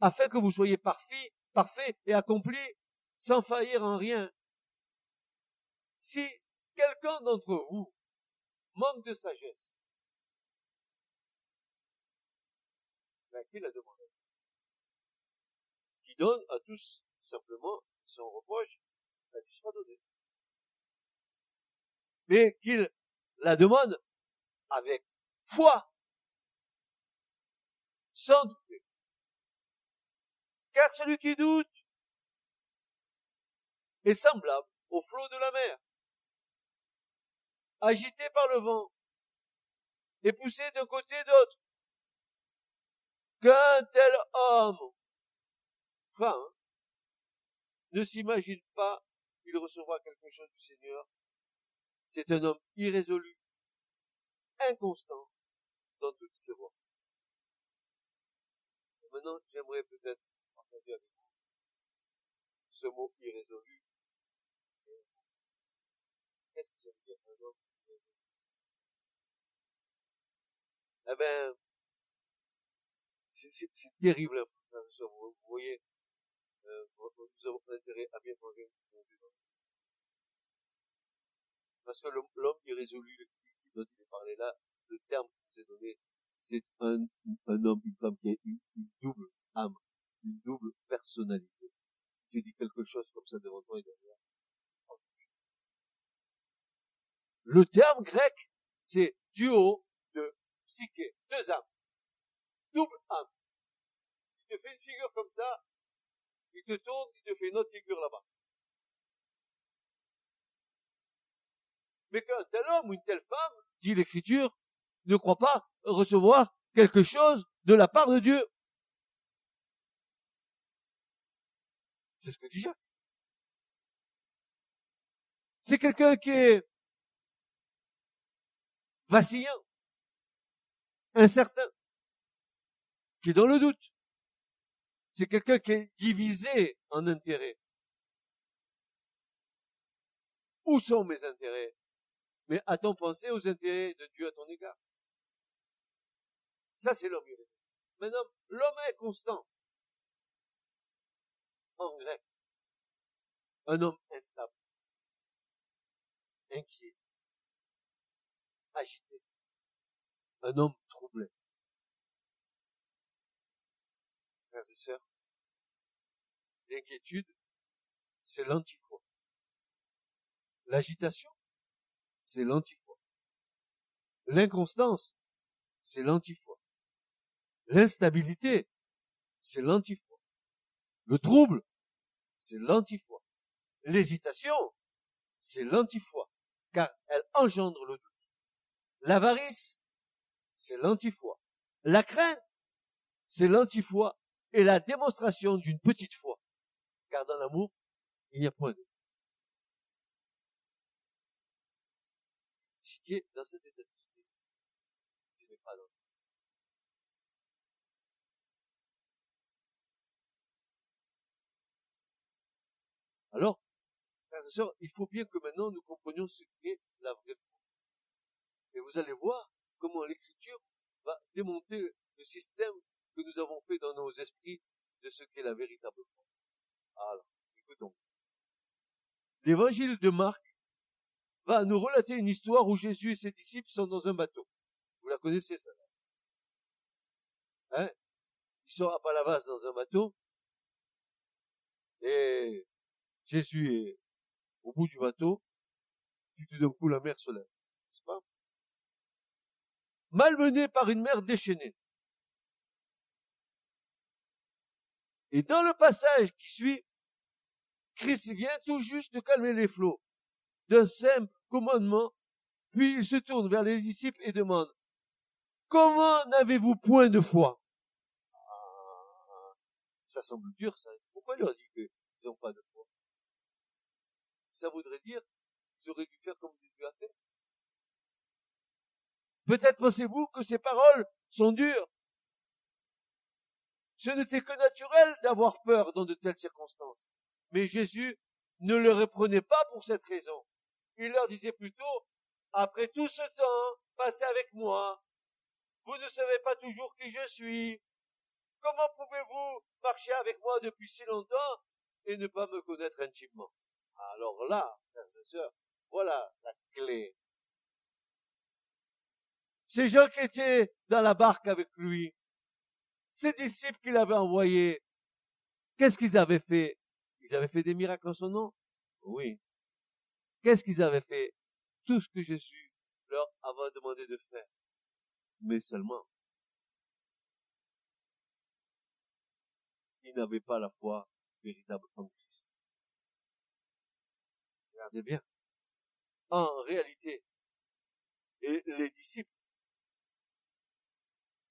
afin que vous soyez parfaits, parfaits et accomplis sans faillir en rien. Si quelqu'un d'entre vous manque de sagesse, ben, qui la demande? Donne à tous simplement son reproche, ça lui sera donné. Mais qu'il la demande avec foi, sans douter. Car celui qui doute est semblable au flot de la mer, agité par le vent et poussé d'un côté d'autre. Qu'un tel homme, fin, ne s'imagine pas qu'il recevra quelque chose du Seigneur. C'est un homme irrésolu, inconstant dans toutes ses voies. Maintenant, j'aimerais peut-être partager avec vous ce mot irrésolu. Qu'est-ce que ça veut dire un homme irrésolu? Eh ben, c'est terrible, hein, vous, vous voyez, nous avons intérêt à bien manger Parce que l'homme irrésolu, dont il est là, le terme qui vous est donné, c'est un, un homme, une femme qui a une, double âme, une double personnalité. Tu dis quelque chose comme ça devant toi et derrière. Le terme grec, c'est duo de psyché, deux âmes, double âme. Il te fait une figure comme ça, il te tourne, il te fait une autre figure là-bas. Mais qu'un tel homme ou une telle femme, dit l'Écriture, ne croit pas recevoir quelque chose de la part de Dieu. C'est ce que dit Jacques. C'est quelqu'un qui est vacillant, incertain, qui est dans le doute. C'est quelqu'un qui est divisé en intérêts. Où sont mes intérêts? Mais a-t-on pensé aux intérêts de Dieu à ton égard? Ça, c'est l'homme Maintenant, l'homme est constant. En grec. Un homme instable. Inquiet. Agité. Un homme troublé. Frères l'inquiétude, c'est l'antifoi. L'agitation, c'est l'antifoi. L'inconstance, c'est l'antifoi. L'instabilité, c'est l'antifoi. Le trouble, c'est l'antifoi. L'hésitation, c'est l'antifoi, car elle engendre le doute. L'avarice, c'est l'antifoi. La crainte, c'est l'antifoi et la démonstration d'une petite foi. Car dans l'amour, il n'y a point de. Si tu es dans cet état d'esprit, tu n'es pas dans Alors, frères et sœurs, il faut bien que maintenant nous comprenions ce qu'est la vraie foi. Et vous allez voir comment l'écriture va démonter le système nous avons fait dans nos esprits de ce qu'est la véritable foi. Alors, écoutons. L'évangile de Marc va nous relater une histoire où Jésus et ses disciples sont dans un bateau. Vous la connaissez, ça Hein? Ils sont à Palavas dans un bateau. Et Jésus est au bout du bateau. Puis tout d'un coup, la mer se lève. N'est-ce pas? Malmené par une mer déchaînée. Et dans le passage qui suit, Christ vient tout juste de calmer les flots d'un simple commandement, puis il se tourne vers les disciples et demande, comment n'avez-vous point de foi? Ah, Ça semble dur, ça. Pourquoi il leur dit qu'ils n'ont pas de foi? Ça voudrait dire qu'ils auraient dû faire comme Jésus a fait. Peut-être pensez-vous que ces paroles sont dures. Ce n'était que naturel d'avoir peur dans de telles circonstances. Mais Jésus ne le reprenait pas pour cette raison. Il leur disait plutôt, après tout ce temps passé avec moi, vous ne savez pas toujours qui je suis. Comment pouvez-vous marcher avec moi depuis si longtemps et ne pas me connaître intimement? Alors là, frères et sœurs, voilà la clé. Ces gens qui étaient dans la barque avec lui, ces disciples qu'il avait envoyés, qu'est-ce qu'ils avaient fait? Ils avaient fait des miracles en son nom? Oui. Qu'est-ce qu'ils avaient fait? Tout ce que Jésus leur avait demandé de faire. Mais seulement, ils n'avaient pas la foi véritable en Christ. Regardez bien. En réalité, les disciples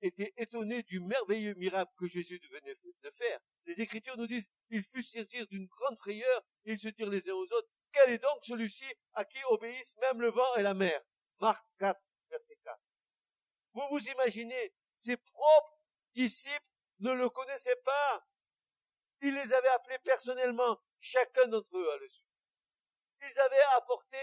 étaient étonnés du merveilleux miracle que Jésus venait de faire. Les Écritures nous disent, ils furent saisis d'une grande frayeur, et ils se dirent les uns aux autres, quel est donc celui-ci à qui obéissent même le vent et la mer? Marc 4, verset 4. Vous vous imaginez, ses propres disciples ne le connaissaient pas. Il les avait appelés personnellement. Chacun d'entre eux a le su. Ils avaient apporté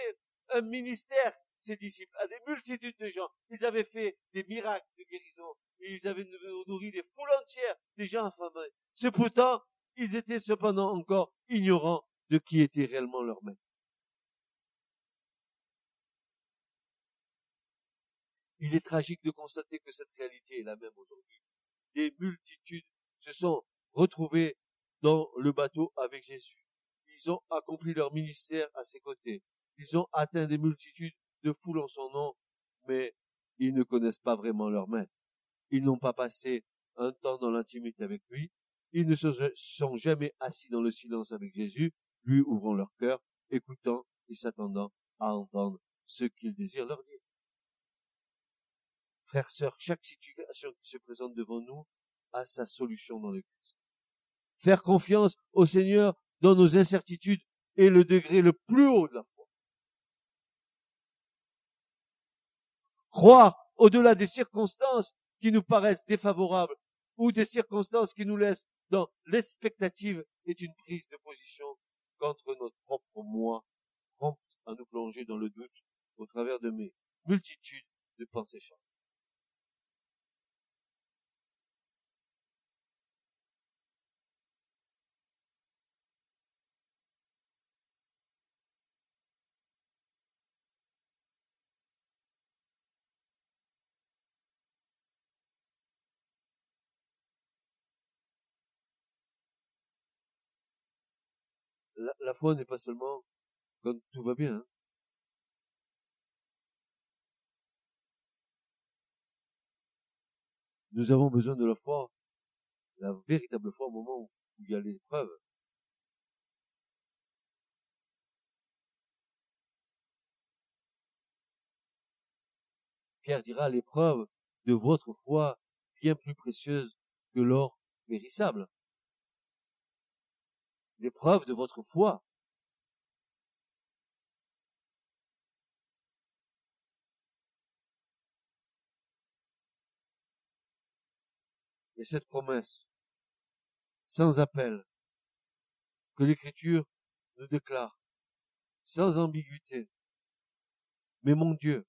un ministère, ces disciples, à des multitudes de gens. Ils avaient fait des miracles de guérison. Ils avaient nourri des foules entières, des gens affamés. Cependant, ils étaient cependant encore ignorants de qui était réellement leur maître. Il est tragique de constater que cette réalité est la même aujourd'hui. Des multitudes se sont retrouvées dans le bateau avec Jésus. Ils ont accompli leur ministère à ses côtés. Ils ont atteint des multitudes de foules en son nom, mais ils ne connaissent pas vraiment leur maître. Ils n'ont pas passé un temps dans l'intimité avec lui. Ils ne se sont jamais assis dans le silence avec Jésus, lui ouvrant leur cœur, écoutant et s'attendant à entendre ce qu'il désire leur dire. Frères, sœurs, chaque situation qui se présente devant nous a sa solution dans le Christ. Faire confiance au Seigneur dans nos incertitudes est le degré le plus haut de la foi. Croire au-delà des circonstances qui nous paraissent défavorables ou des circonstances qui nous laissent dans l'expectative est une prise de position contre notre propre moi, prompte à nous plonger dans le doute au travers de mes multitudes de pensées. La, foi n'est pas seulement quand tout va bien. Hein. Nous avons besoin de la foi, la véritable foi au moment où il y a l'épreuve. Pierre dira l'épreuve de votre foi bien plus précieuse que l'or périssable l'épreuve de votre foi. Et cette promesse, sans appel, que l'Écriture nous déclare, sans ambiguïté, mais mon Dieu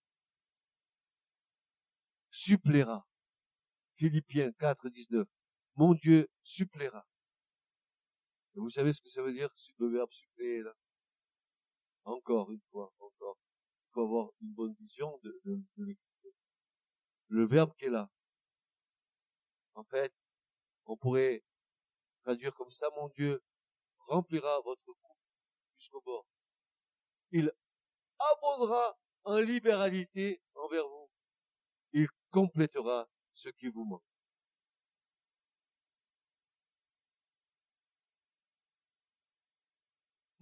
suppléera. Philippiens 4, 19. Mon Dieu suppléera et vous savez ce que ça veut dire, le verbe suppléer, là? Encore une fois, encore. Il faut avoir une bonne vision de, de, l'écriture. Le verbe qui est là. En fait, on pourrait traduire comme ça, mon Dieu remplira votre coupe jusqu'au bord. Il abondera en libéralité envers vous. Il complétera ce qui vous manque.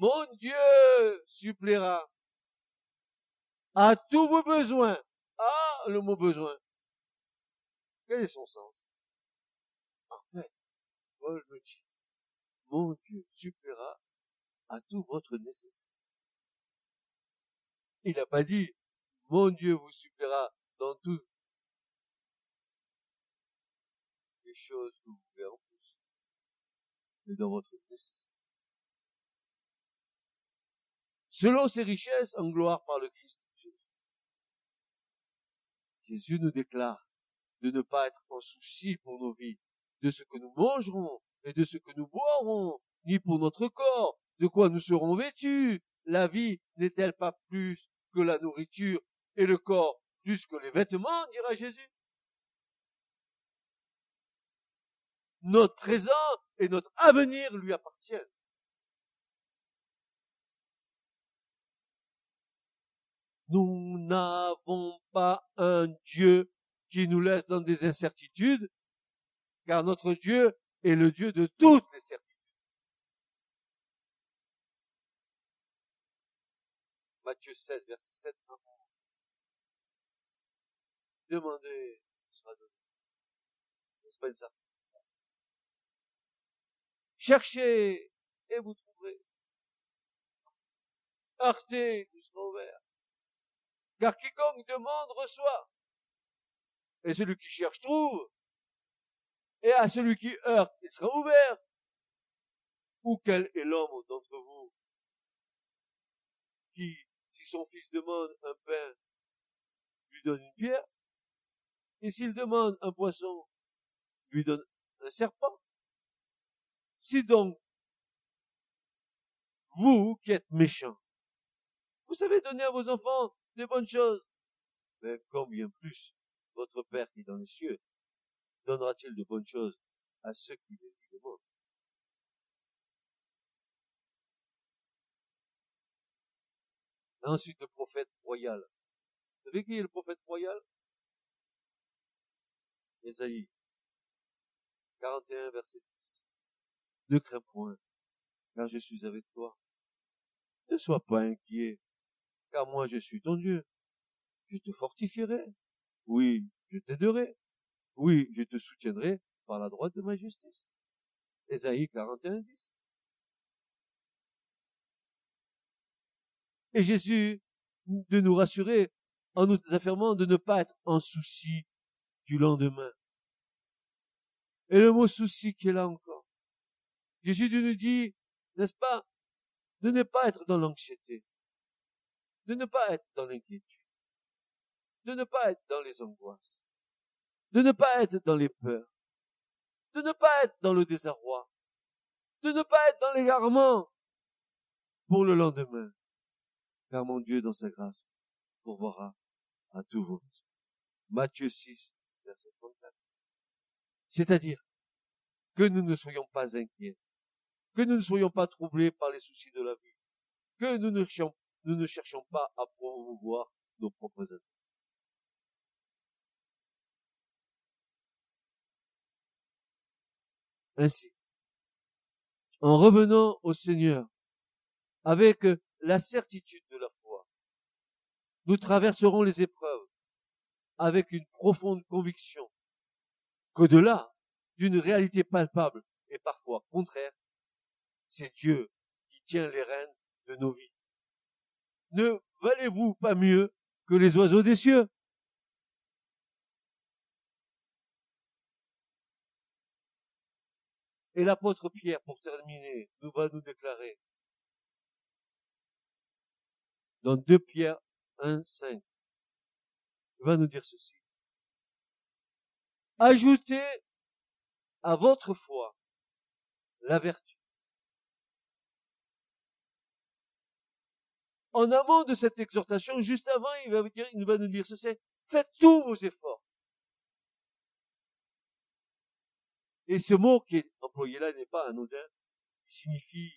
Mon Dieu suppléera à tous vos besoins. Ah, le mot besoin. Quel est son sens? En fait, Paul me dit, mon Dieu suppléera à tout votre nécessaire. Il n'a pas dit, mon Dieu vous suppléera dans toutes les choses que vous voulez en plus, mais dans votre nécessaire selon ses richesses en gloire par le Christ Jésus. Jésus nous déclare de ne pas être en souci pour nos vies, de ce que nous mangerons et de ce que nous boirons, ni pour notre corps, de quoi nous serons vêtus. La vie n'est-elle pas plus que la nourriture et le corps plus que les vêtements, dira Jésus. Notre présent et notre avenir lui appartiennent. Nous n'avons pas un Dieu qui nous laisse dans des incertitudes, car notre Dieu est le Dieu de toutes les certitudes. Matthieu 7, verset 7 Demandez, sera donné. N'est-ce pas une Cherchez et vous trouverez. Heurtez, vous serez ouvert. Car quiconque demande reçoit. Et celui qui cherche trouve. Et à celui qui heurte, il sera ouvert. Ou quel est l'homme d'entre vous qui, si son fils demande un pain, lui donne une pierre? Et s'il demande un poisson, lui donne un serpent? Si donc, vous qui êtes méchants, vous savez donner à vos enfants des bonnes choses, mais combien plus votre Père qui est dans les cieux donnera-t-il de bonnes choses à ceux qui les lui demandent Ensuite, le prophète royal. Vous savez qui est le prophète royal? Ésaïe 41, verset 10. Ne crains point, car je suis avec toi. Ne sois pas inquiet, car moi je suis ton Dieu. Je te fortifierai. Oui, je t'aiderai. Oui, je te soutiendrai par la droite de ma justice. Ésaïe 41, 10. Et Jésus de nous rassurer en nous affirmant de ne pas être en souci du lendemain. Et le mot souci qui est là encore. Jésus nous dit, n'est-ce pas, de ne pas être dans l'anxiété, de ne pas être dans l'inquiétude, de ne pas être dans les angoisses, de ne pas être dans les peurs, de ne pas être dans le désarroi, de ne pas être dans l'égarement pour le lendemain. Car mon Dieu, dans sa grâce, pourvoira à tous vos. Matthieu 6, verset 34. C'est-à-dire que nous ne soyons pas inquiets, que nous ne soyons pas troublés par les soucis de la vie, que nous ne cherchions, nous ne cherchions pas à promouvoir nos propres intérêts. Ainsi, en revenant au Seigneur avec la certitude de la foi, nous traverserons les épreuves avec une profonde conviction qu'au-delà d'une réalité palpable et parfois contraire, c'est Dieu qui tient les rênes de nos vies. Ne valez-vous pas mieux que les oiseaux des cieux? Et l'apôtre Pierre, pour terminer, nous va nous déclarer dans 2 Pierre 1, 5, il va nous dire ceci. Ajoutez à votre foi la vertu. En amont de cette exhortation, juste avant, il va, nous dire ceci. Faites tous vos efforts. Et ce mot qui est employé là n'est pas anodin. Il signifie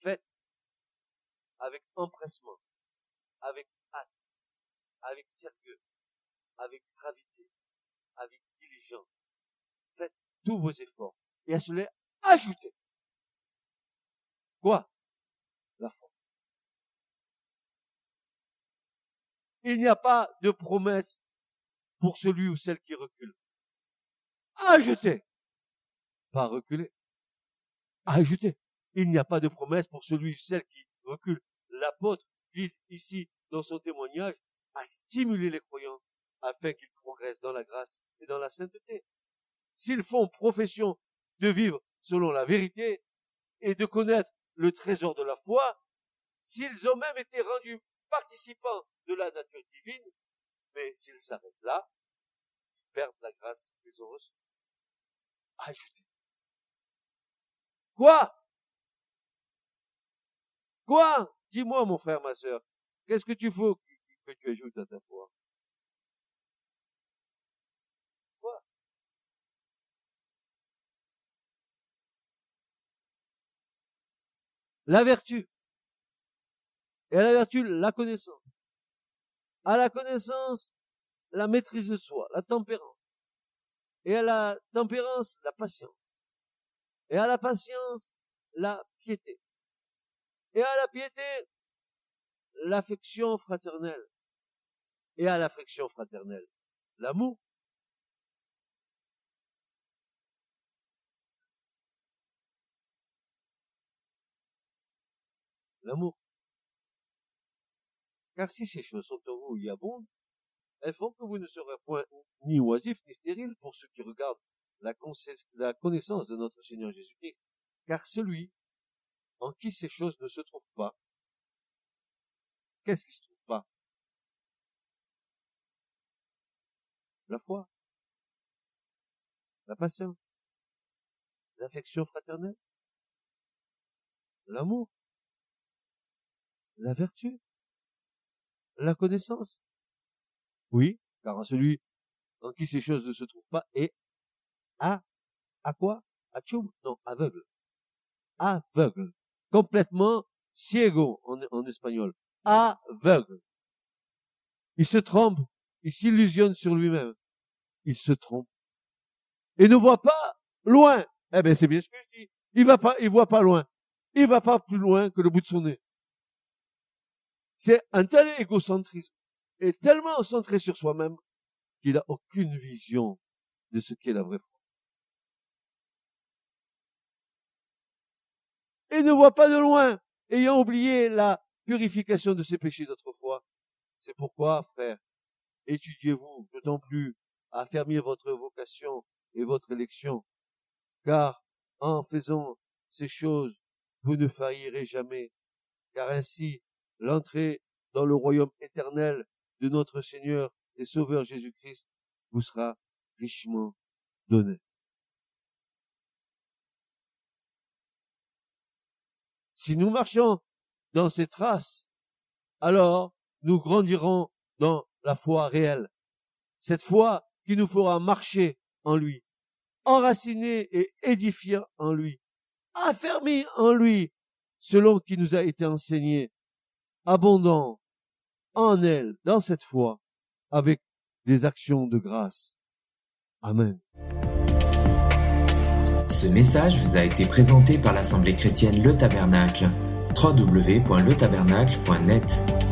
faites avec empressement, avec hâte, avec sérieux, avec gravité, avec diligence. Faites tous vos efforts. Et à cela, ajoutez. Quoi? La foi. Il n'y a pas de promesse pour celui ou celle qui recule. Ajoutez. Pas reculer. Ajoutez. Il n'y a pas de promesse pour celui ou celle qui recule. L'apôtre vise ici, dans son témoignage, à stimuler les croyants afin qu'ils progressent dans la grâce et dans la sainteté. S'ils font profession de vivre selon la vérité et de connaître le trésor de la foi, s'ils ont même été rendus participants de la nature divine, mais s'ils s'arrêtent là, ils perdent la grâce qu'ils ont reçue. Ajoutez. Quoi? Quoi? Dis-moi, mon frère, ma sœur, qu'est-ce que tu faut que tu ajoutes à ta foi? Quoi? La vertu. Et à la vertu, la connaissance. À la connaissance, la maîtrise de soi, la tempérance. Et à la tempérance, la patience. Et à la patience, la piété. Et à la piété, l'affection fraternelle. Et à l'affection fraternelle, l'amour. L'amour. Car si ces choses sont en vous y abondent, elles font que vous ne serez point ni oisif ni stérile pour ceux qui regardent la, connaissance de notre Seigneur Jésus-Christ. Car celui en qui ces choses ne se trouvent pas, qu'est-ce qui se trouve pas? La foi, la patience, l'affection fraternelle, l'amour, la vertu, la connaissance. Oui, car celui en qui ces choses ne se trouvent pas est à, à quoi? À tchoum? Non, aveugle. Aveugle. Complètement ciego en, en espagnol. Aveugle. Il se trompe. Il s'illusionne sur lui-même. Il se trompe. Et ne voit pas loin. Eh ben, c'est bien ce que je dis. Il va pas, il voit pas loin. Il va pas plus loin que le bout de son nez. C'est un tel égocentrisme et tellement centré sur soi-même qu'il n'a aucune vision de ce qu'est la vraie foi. Et ne voit pas de loin, ayant oublié la purification de ses péchés d'autrefois. C'est pourquoi, frère, étudiez-vous d'autant plus à affermir votre vocation et votre élection, car en faisant ces choses, vous ne faillirez jamais, car ainsi l'entrée dans le royaume éternel de notre Seigneur et Sauveur Jésus-Christ vous sera richement donnée. Si nous marchons dans ces traces, alors nous grandirons dans la foi réelle. Cette foi qui nous fera marcher en lui, enraciné et édifié en lui, affermi en lui, selon qui nous a été enseigné, abondant en elle, dans cette foi, avec des actions de grâce. Amen. Ce message vous a été présenté par l'Assemblée chrétienne Le Tabernacle. www.letabernacle.net